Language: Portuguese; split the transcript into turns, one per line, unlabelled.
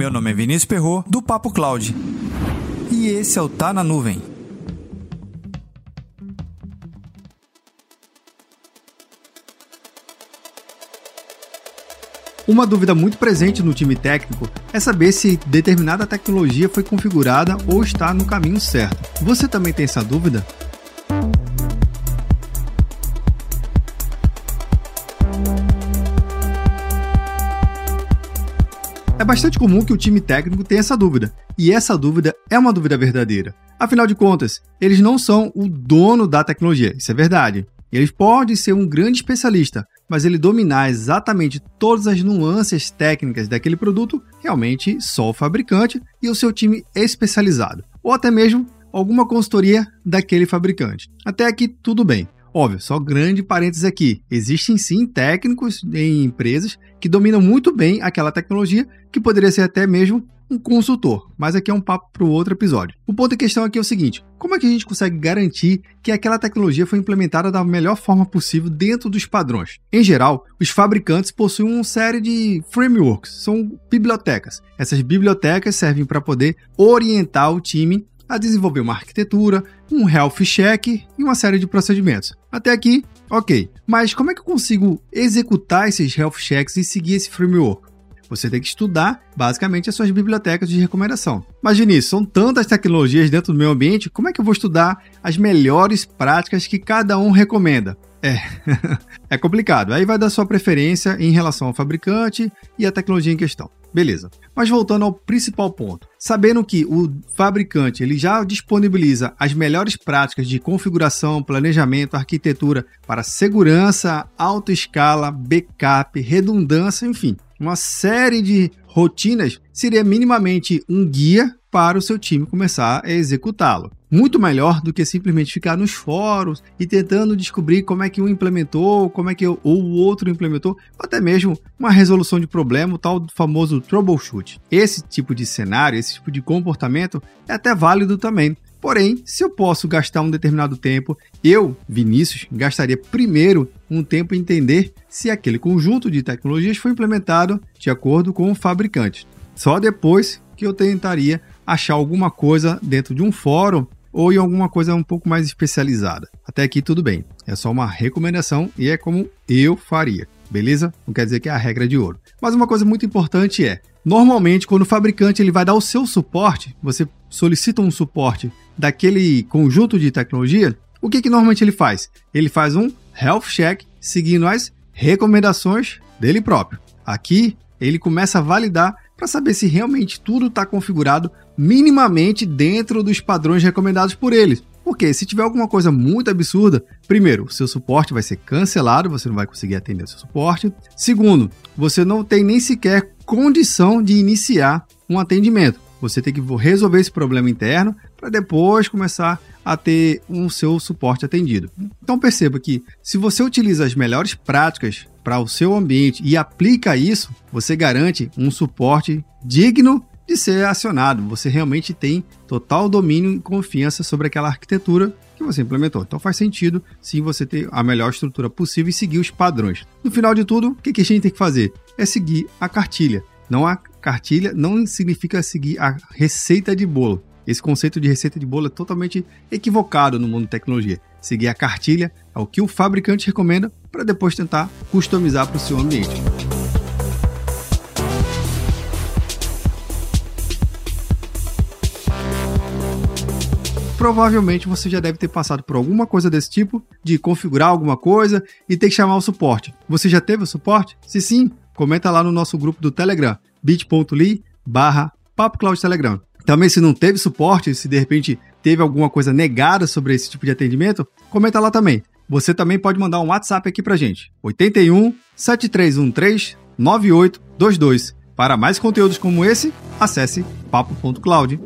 Meu nome é Vinícius Perro do Papo Cloud. E esse é o Tá na Nuvem.
Uma dúvida muito presente no time técnico é saber se determinada tecnologia foi configurada ou está no caminho certo. Você também tem essa dúvida? É bastante comum que o time técnico tenha essa dúvida, e essa dúvida é uma dúvida verdadeira. Afinal de contas, eles não são o dono da tecnologia, isso é verdade. Eles podem ser um grande especialista, mas ele dominar exatamente todas as nuances técnicas daquele produto, realmente só o fabricante e o seu time especializado, ou até mesmo alguma consultoria daquele fabricante. Até aqui tudo bem. Óbvio, só grande parênteses aqui. Existem sim técnicos em empresas que dominam muito bem aquela tecnologia, que poderia ser até mesmo um consultor, mas aqui é um papo para o outro episódio. O ponto em questão aqui é o seguinte: como é que a gente consegue garantir que aquela tecnologia foi implementada da melhor forma possível dentro dos padrões? Em geral, os fabricantes possuem uma série de frameworks, são bibliotecas. Essas bibliotecas servem para poder orientar o time a desenvolver uma arquitetura, um health check e uma série de procedimentos. Até aqui, ok. Mas como é que eu consigo executar esses health checks e seguir esse framework? Você tem que estudar, basicamente, as suas bibliotecas de recomendação. Imagine isso, são tantas tecnologias dentro do meu ambiente, como é que eu vou estudar as melhores práticas que cada um recomenda? É, é complicado. Aí vai da sua preferência em relação ao fabricante e à tecnologia em questão. Beleza. Mas voltando ao principal ponto, sabendo que o fabricante ele já disponibiliza as melhores práticas de configuração, planejamento, arquitetura para segurança, alta escala, backup, redundância, enfim, uma série de rotinas seria minimamente um guia para o seu time começar a executá-lo. Muito melhor do que simplesmente ficar nos fóruns e tentando descobrir como é que um implementou, como é que o outro implementou, ou até mesmo uma resolução de problema, o tal famoso troubleshoot. Esse tipo de cenário, esse tipo de comportamento é até válido também. Porém, se eu posso gastar um determinado tempo, eu, Vinícius, gastaria primeiro um tempo em entender se aquele conjunto de tecnologias foi implementado de acordo com o fabricante. Só depois que eu tentaria achar alguma coisa dentro de um fórum ou em alguma coisa um pouco mais especializada. Até aqui tudo bem, é só uma recomendação e é como eu faria, beleza? Não quer dizer que é a regra de ouro. Mas uma coisa muito importante é, normalmente quando o fabricante ele vai dar o seu suporte, você solicita um suporte daquele conjunto de tecnologia, o que, que normalmente ele faz? Ele faz um health check seguindo as recomendações dele próprio. Aqui ele começa a validar para saber se realmente tudo está configurado minimamente dentro dos padrões recomendados por eles. Porque se tiver alguma coisa muito absurda, primeiro, seu suporte vai ser cancelado, você não vai conseguir atender o seu suporte. Segundo, você não tem nem sequer condição de iniciar um atendimento. Você tem que resolver esse problema interno para depois começar a ter um seu suporte atendido. Então perceba que se você utiliza as melhores práticas para o seu ambiente e aplica isso, você garante um suporte digno de ser acionado. Você realmente tem total domínio e confiança sobre aquela arquitetura que você implementou. Então faz sentido sim você ter a melhor estrutura possível e seguir os padrões. No final de tudo, o que a gente tem que fazer? É seguir a cartilha. Não a cartilha não significa seguir a receita de bolo. Esse conceito de receita de bolo é totalmente equivocado no mundo de tecnologia. Seguir a cartilha é o que o fabricante recomenda para depois tentar customizar para o seu ambiente. provavelmente você já deve ter passado por alguma coisa desse tipo, de configurar alguma coisa e ter que chamar o suporte. Você já teve o suporte? Se sim, comenta lá no nosso grupo do Telegram, bit.ly barra Telegram. Também se não teve suporte, se de repente teve alguma coisa negada sobre esse tipo de atendimento, comenta lá também. Você também pode mandar um WhatsApp aqui pra gente. 81 7313 9822. Para mais conteúdos como esse, acesse papo.cloud.